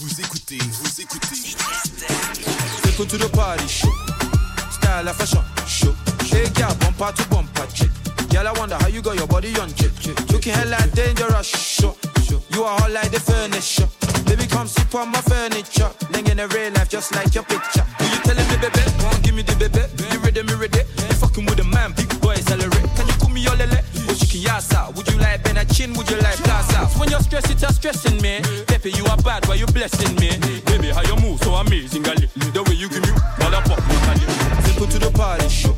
Vous écoutez, vous écoutez. Welcome to the party, show. Style of fashion, show. Hey, girl, bumper to bumper, chick. Girl, I wonder how you got your body on, chick. Looking hella dangerous, show. You are hot like the furniture. Baby, come sit on my furniture. Ling in the real life, just like your picture. Who you telling me, baby? Won't give me the baby. You ready, me ready? You fucking with a man, big boy, accelerate. Can you call me your lele? Or she can yassa. Would you like Ben chin? Would you like plaza? When you're stressed, it's a stressing me. Pepe, you are bad, why you blessing me? Baby, how you move so amazing, gali. The way you give me, mother pop, gali. Simple to the party, show.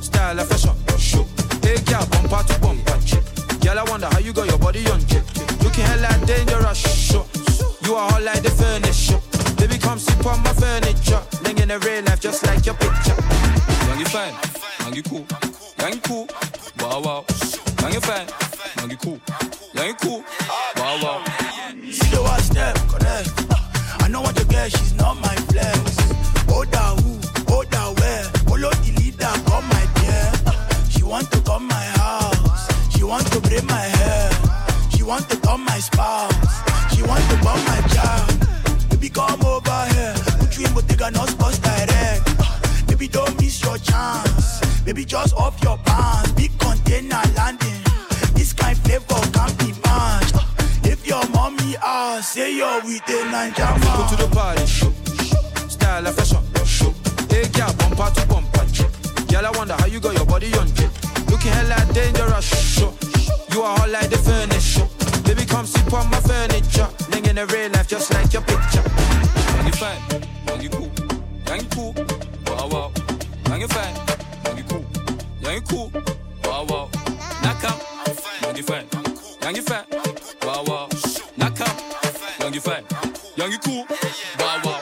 Style of fashion, show. Hey, girl, bumper to bumper, chick. Girl, I wonder how you got your body on, chick. Looking hella dangerous, show. You are hot like the furniture. Baby, come sip on my furniture. Ling in the real life, just like your picture. Young you fine, young you cool, Young you fine, young you cool, young you cool, wow wow. See the one step, connect. I know what you get, she's not my flex. Oda who, Oda where, follow the leader, come my dear. She want to come my house, she want to braid my hair, she want to come my spouse, she want to bomb my child. Baby come over here, put you in Bottega, no sports direct. Baby don't miss your chance, baby just off your pants, say you're with a Ninja Go to the party, show. Style of fashion, show. Hey, girl, bumper to bumper. Girl, I wonder how you got your body on, chick. Looking hella dangerous, show. You are hot like the furniture. Baby, come sit on my furniture. Ling in the real life, just like your picture. Young you fine, young you cool, young you cool, wow wow. Young you fine, young you cool, young you cool, wow wow. Knock out, young you fine, young you fine, you fine, young you cool, wow wow.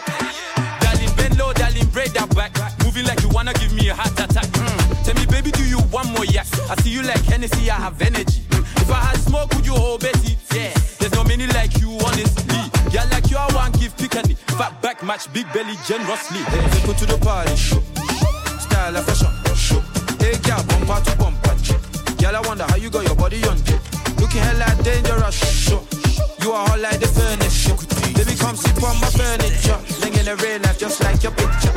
Darling, bend low, darling, break that back. Moving like you wanna give me a heart attack. Mm. Tell me, baby, do you want more yak? I see you like Hennessy, I have energy. Mm. If I had smoke, would you hold Betty? Yeah. There's no many like you, honestly. Yeah, like you, I want give picani. Fat back match, big belly generously. Hey, go to the party, show. Style of fashion, show. Hey, girl, bumper to bumper, chick. Girl, I wonder how you got your body on. Looking hella dangerous, show. You are all like the come sit on my furniture. Ling in real life, just like your picture.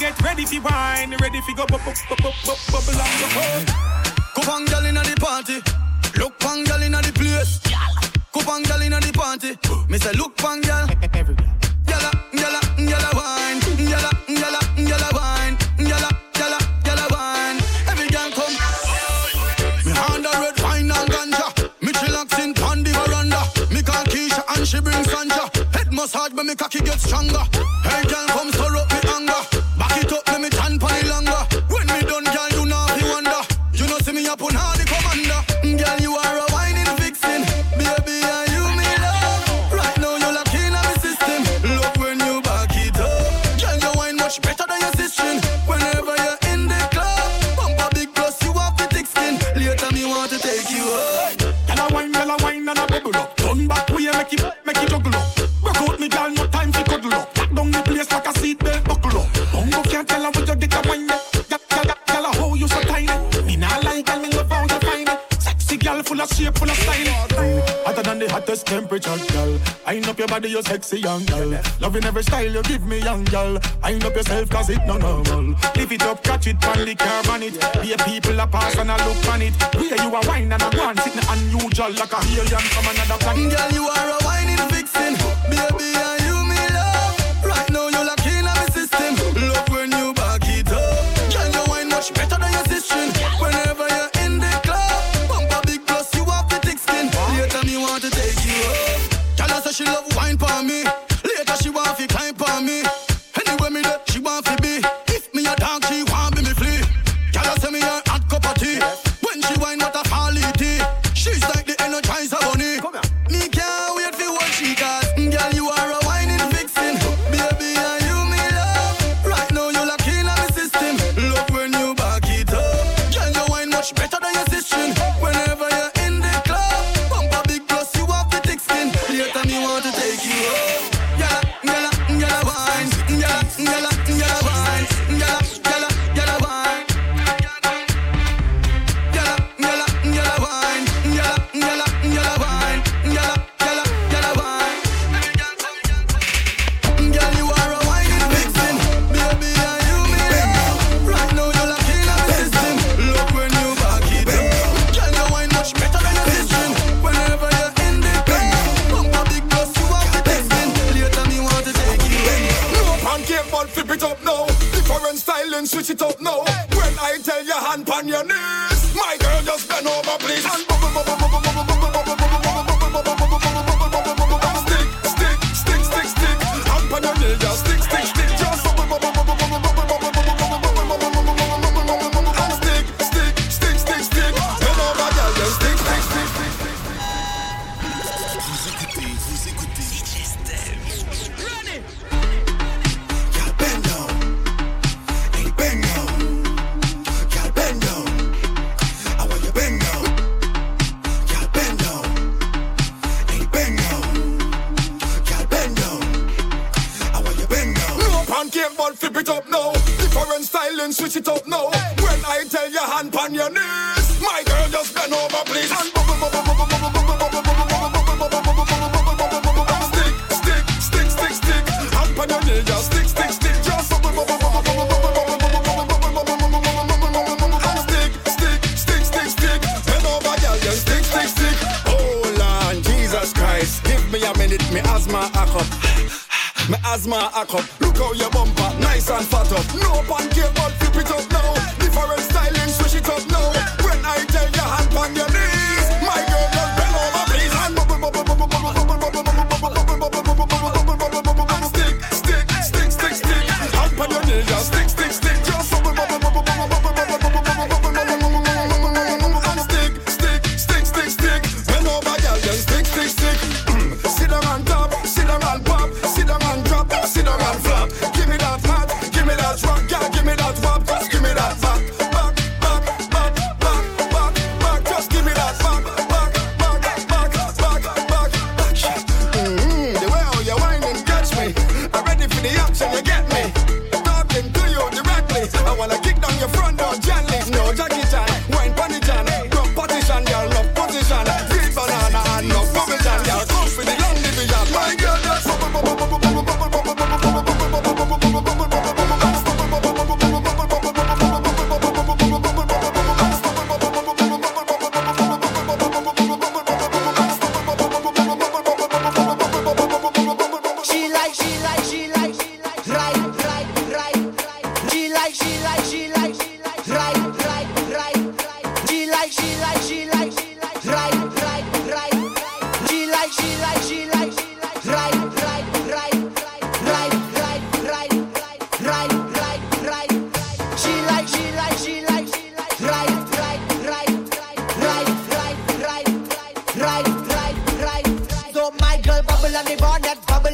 Get ready for wine, ready for go bu- bu- bu- bu- bu- bubble on the boat. Cup and party. Me say look pan tell her where you get a wine. Y'all, y'all a hoe, you so tiny. Me nah like, girl, me love how you find it. Sexy girl, full of shape, full of style. Hotter than the hottest temperature, girl. Wind up your body, you're sexy, young girl. Loving every style you give me, young girl. Wind up yourself, cause it no normal. Lift it up, catch it, pan the curb on it. Be people a pass and a look on it. Where you a wine and a go on, sitting unusual like a alien from another planet. Girl, you are a whining vixen. Baby, are she love wine for me. switch it up now. Hey. When I tell you hand on your knees, my girl just bend over please. And stick, stick, stick, stick, stick. Hand your knees, just stick, stick, stick, just. Give me a minute, me asthma a cup. Me asthma a cup. Look how your bumper nice and fat up. No pancake, but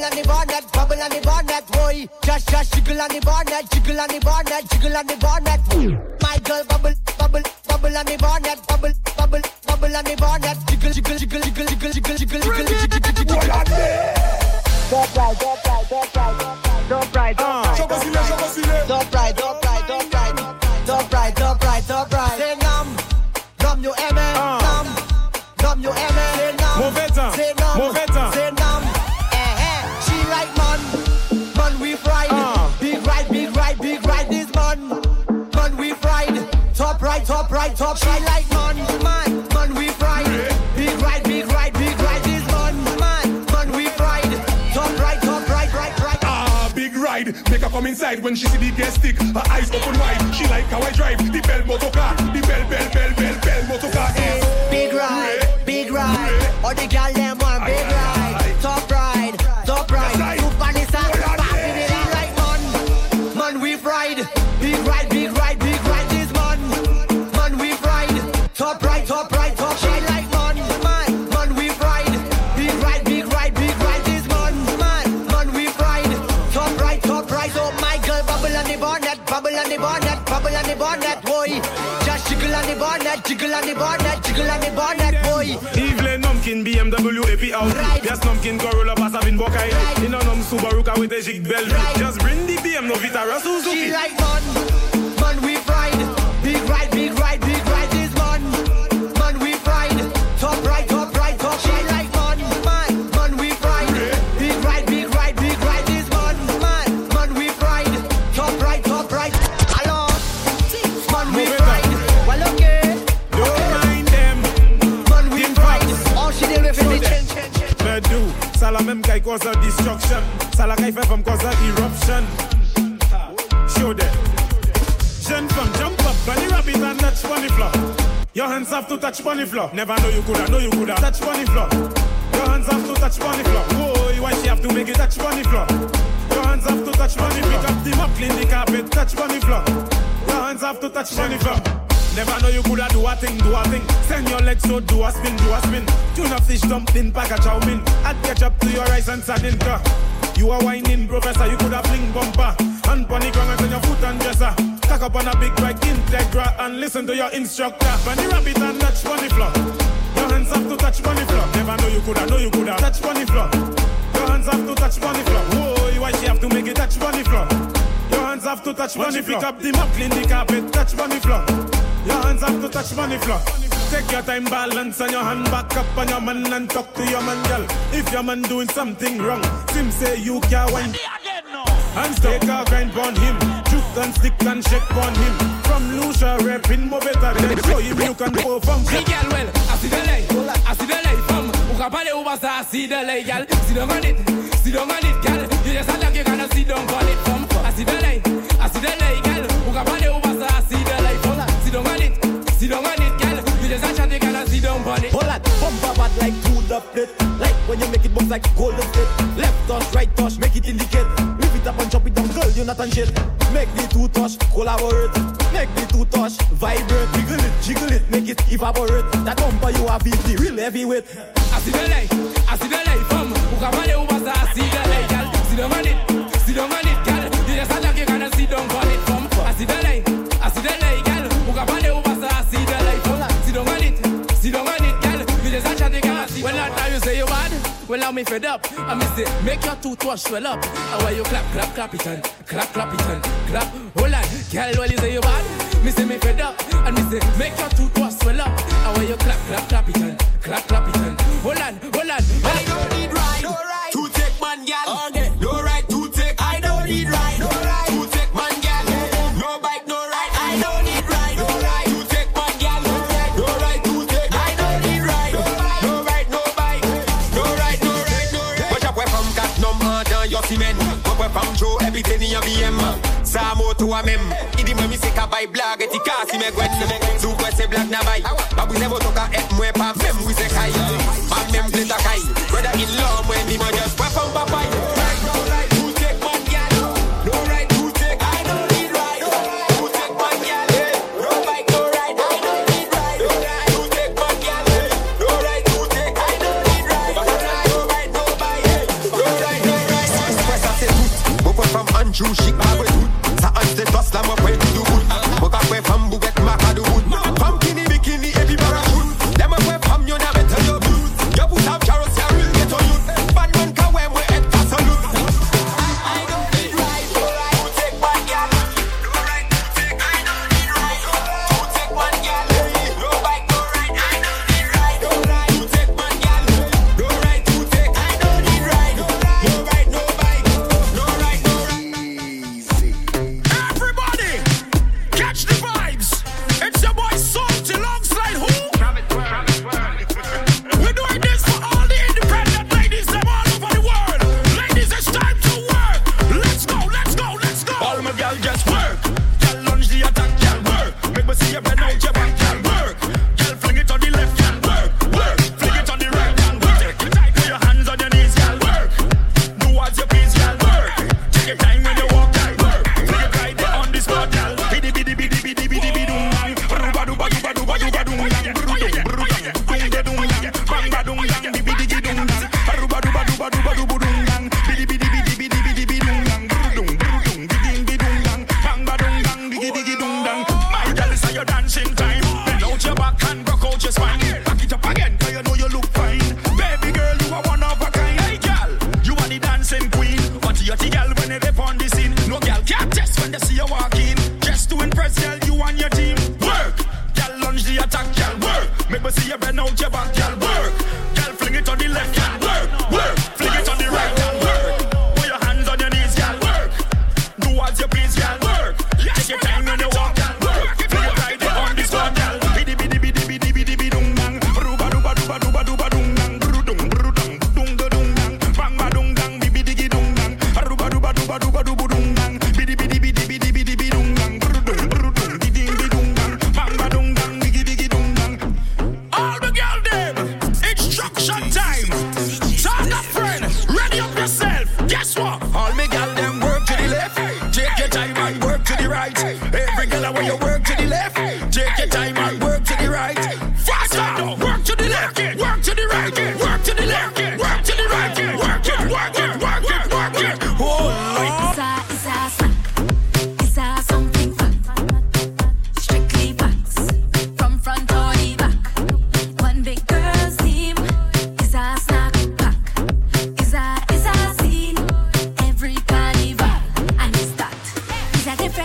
bubble on the bonnet, bubble on the bonnet, boy. Just, just jiggle on the bonnet, jiggle on the bonnet, jiggle on the bonnet. My girl bubble, bubble, bubble on the bonnet, bubble, bubble, bubble on the bonnet, jiggle, jiggle, jiggle, ride. Make her come inside when she see the gas stick. Her eyes open wide. She like how I drive the bell motor car. The bell, bell, bell, bell, bell motor car is. Big ride, big ride. All the gal them want big ride. Bonnet, boy. Just jiggle on the bonnet, jiggle on the bonnet, jiggle on the bonnet, boy. Evelyn Numkin BMW AP out Right. Yes Numkin Corolla pass Avin Bokai Right. In a num Subaru car with a jig bell Right. Just bring the BM no Vitara She Suzuki like man, la qui fait femme cause eruption. Show them. Jump up Bunny rabbit and touch bunny floor. Your hands have to touch bunny floor. Never know you coulda, know you coulda. Touch bunny floor. Your hands have to touch bunny floor. Whoa, why she have to make it touch bunny floor? Your hands have to touch bunny Pick up the mop, clean the carpet, touch bunny floor. Your hands have to touch bunny floor Never know you coulda do a thing, do a thing. Send your legs so do a spin, do a spin. Tuna fish dumpling, pack a chow mein. Add ketchup to your rice and sardinka. You are whining, professor. You coulda fling bumper. and pon the ground and your foot and dresser. Tuck up on a big bike, Integra, and listen to your instructor. Bunny rabbit and touch bunny floor. Your hands have to touch bunny floor. Never know you coulda, know you coulda touch bunny floor. Your hands have to touch bunny floor. Whoa, you she have to make it touch bunny floor? Your hands have to touch pon floor. Pick up the mop, clean the carpet, touch bunny floor. Your hands have to touch money flow. Take your time, balance on your hand back up on your man and talk to your man, girl. If your man doing something wrong, Sim say you can't win. And take a grind on him, juke and stick and shake on him. From Lucia rapping more better than show him you can perform. Hey girl, well, I see the light, I see the light from. can't ou basa, I see the light, girl. See the money, see the money. bad like two the plate. Like when you make it bounce like golden plate. Left touch, right touch, make it indicate. Lift it up and chop it down, girl, you're not on shit. Make the two touch, collaborate. Make the two touch, vibrate. jiggle it, jiggle it, make it evaporate. That bumper you have is the real heavyweight. I um. see the light, I see the light, fam. Who can find it, who I see the light, girl. Sit down on it, sit down on it, girl. You just attack, you gonna see them on it, um. fam. I um. see the light, I see the light, girl. Who can find it, who I see the light, fam. Sit down on it, sit down on it. When I time you say you bad, well now me fed up. I miss it. Make your toothwash swell up. And when you clap, clap, clap it and clap, clap it and clap. Hold on, girl, well you say you bad. Me say me fed up. And me say make your toothwash swell up. And when you clap, clap, clap it and clap, clap it and hold on, hold on. I don't need ride to take man, girl. même. Il dit, moi, c'est qu'à bail blague, si t'y casse, il m'a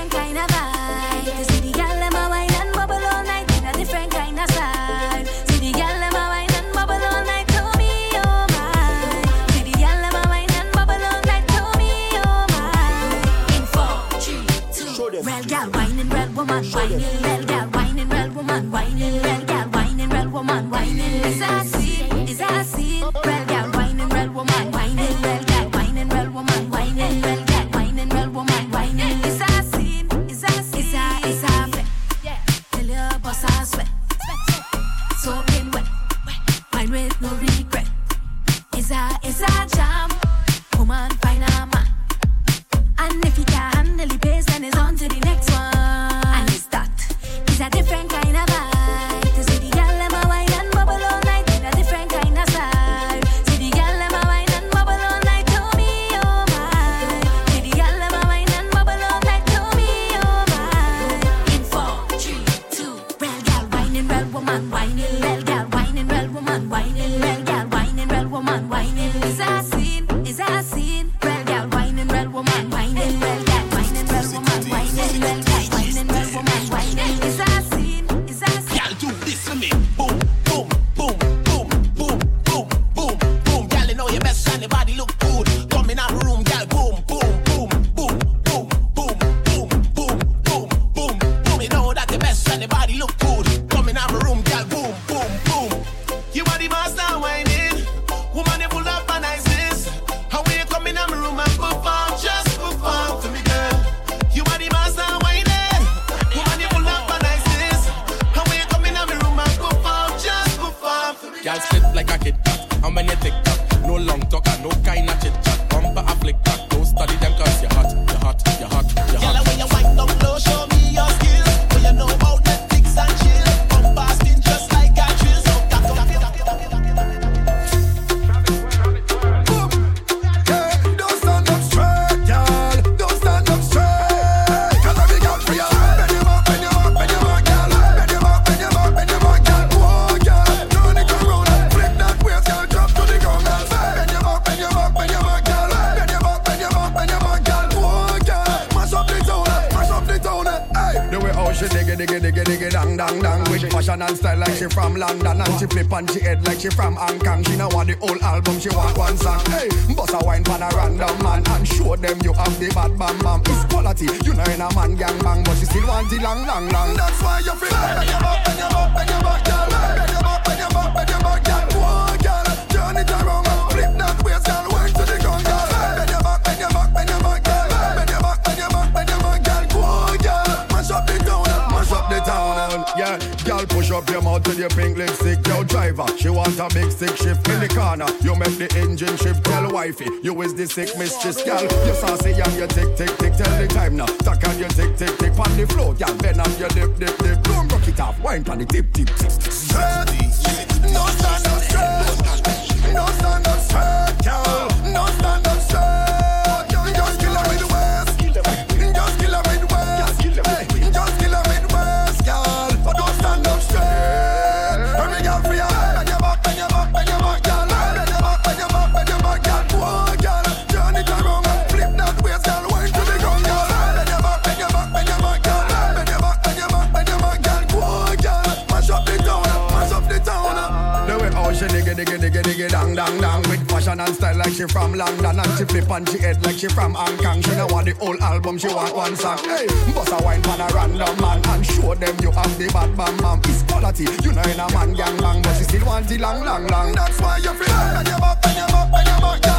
different kind of vibe. See the girl them a wine and bubble all night in a different kind of style. See the girl them a wine and bubble all night, to me oh my. See the girl them a wine and bubble all night, to me oh my. In four, three, two. Real gal whining, real woman whining, real gal whining, real woman whining, real gal whining, real woman whining. Is I see, is I see, real gal whining, real woman whining, real gal whining, real woman whining. Fashion and style like she from London And she flip on she head like she from Hong Kong. She now want the whole album, she want one song. Hey, bust a wine pan a random man And show them you have the bad bam bam It's quality, you know in a man gang bang But she still want the long, long, long. That's why you feel like back, you up, back, you up, back. you up, up your mouth with your pink lipstick, yo driver. She want a big sick shift in the corner. You make the engine shift, tell wifey. You is the sick mistress, gal. You saucy and you tick, tick, tick, tell the time now. Tack on your tick, tick, tick, on the floor, gal. Bend on your lip, lip, lip. Don't rock it off, wine on the tip, tip. tip. no. style like she from London and she flip on she head like she from Hong Kong. She know want the whole album, she want one song. Hey, bust a wine pan a random man and show them you have the bad man, man It's quality, you know in a man gang bang, but she still want the long long long. That's why you feel like your back and your back and back.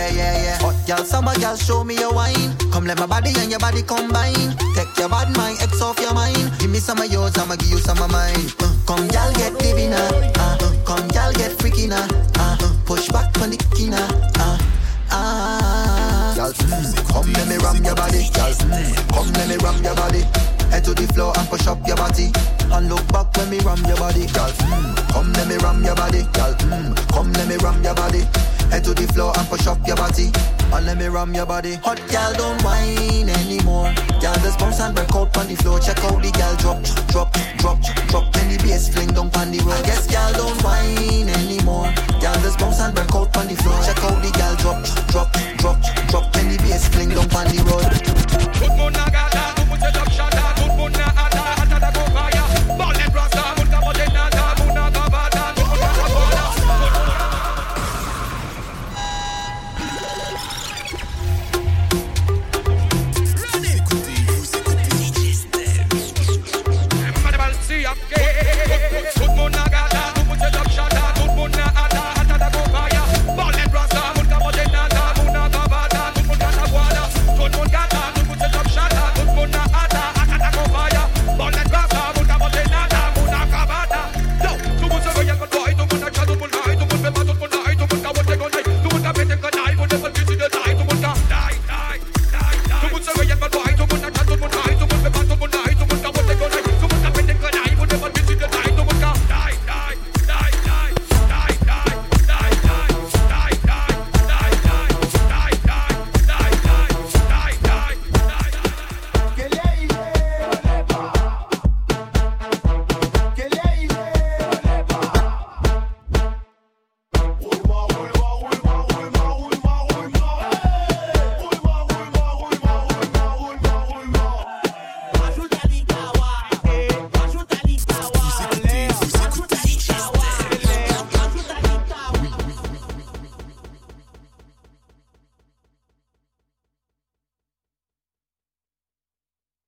Yeah, yeah, yeah. Hot girl, summer girl, show me your wine. Come let my body and your body combine. Take your bad mind, X off your mind. Give me some of yours, I'ma give you some of mine. Uh, come, girl, get living now. Uh, come, girl, get freaky now. Uh, push back on the kina. Uh, ah. Girl, mm, come let me ram your body. Girl, mm, come let me ram your body. Head to the floor and push up your body. And look back when me ram your body, girl. Mm, come let me ram your body, girl. Mm, come let me ram your body. Head to the floor and push up your body. And let me ram your body. Hot girl, don't whine anymore. Girl, just bounce and break out on the floor. Check out the girl drop, drop, drop, drop. Then the bass fling down on the road. I guess girl, don't whine anymore. Girl, just bounce and break out on the floor. Check out the girl drop, drop, drop, drop. Then the bass fling down on the road.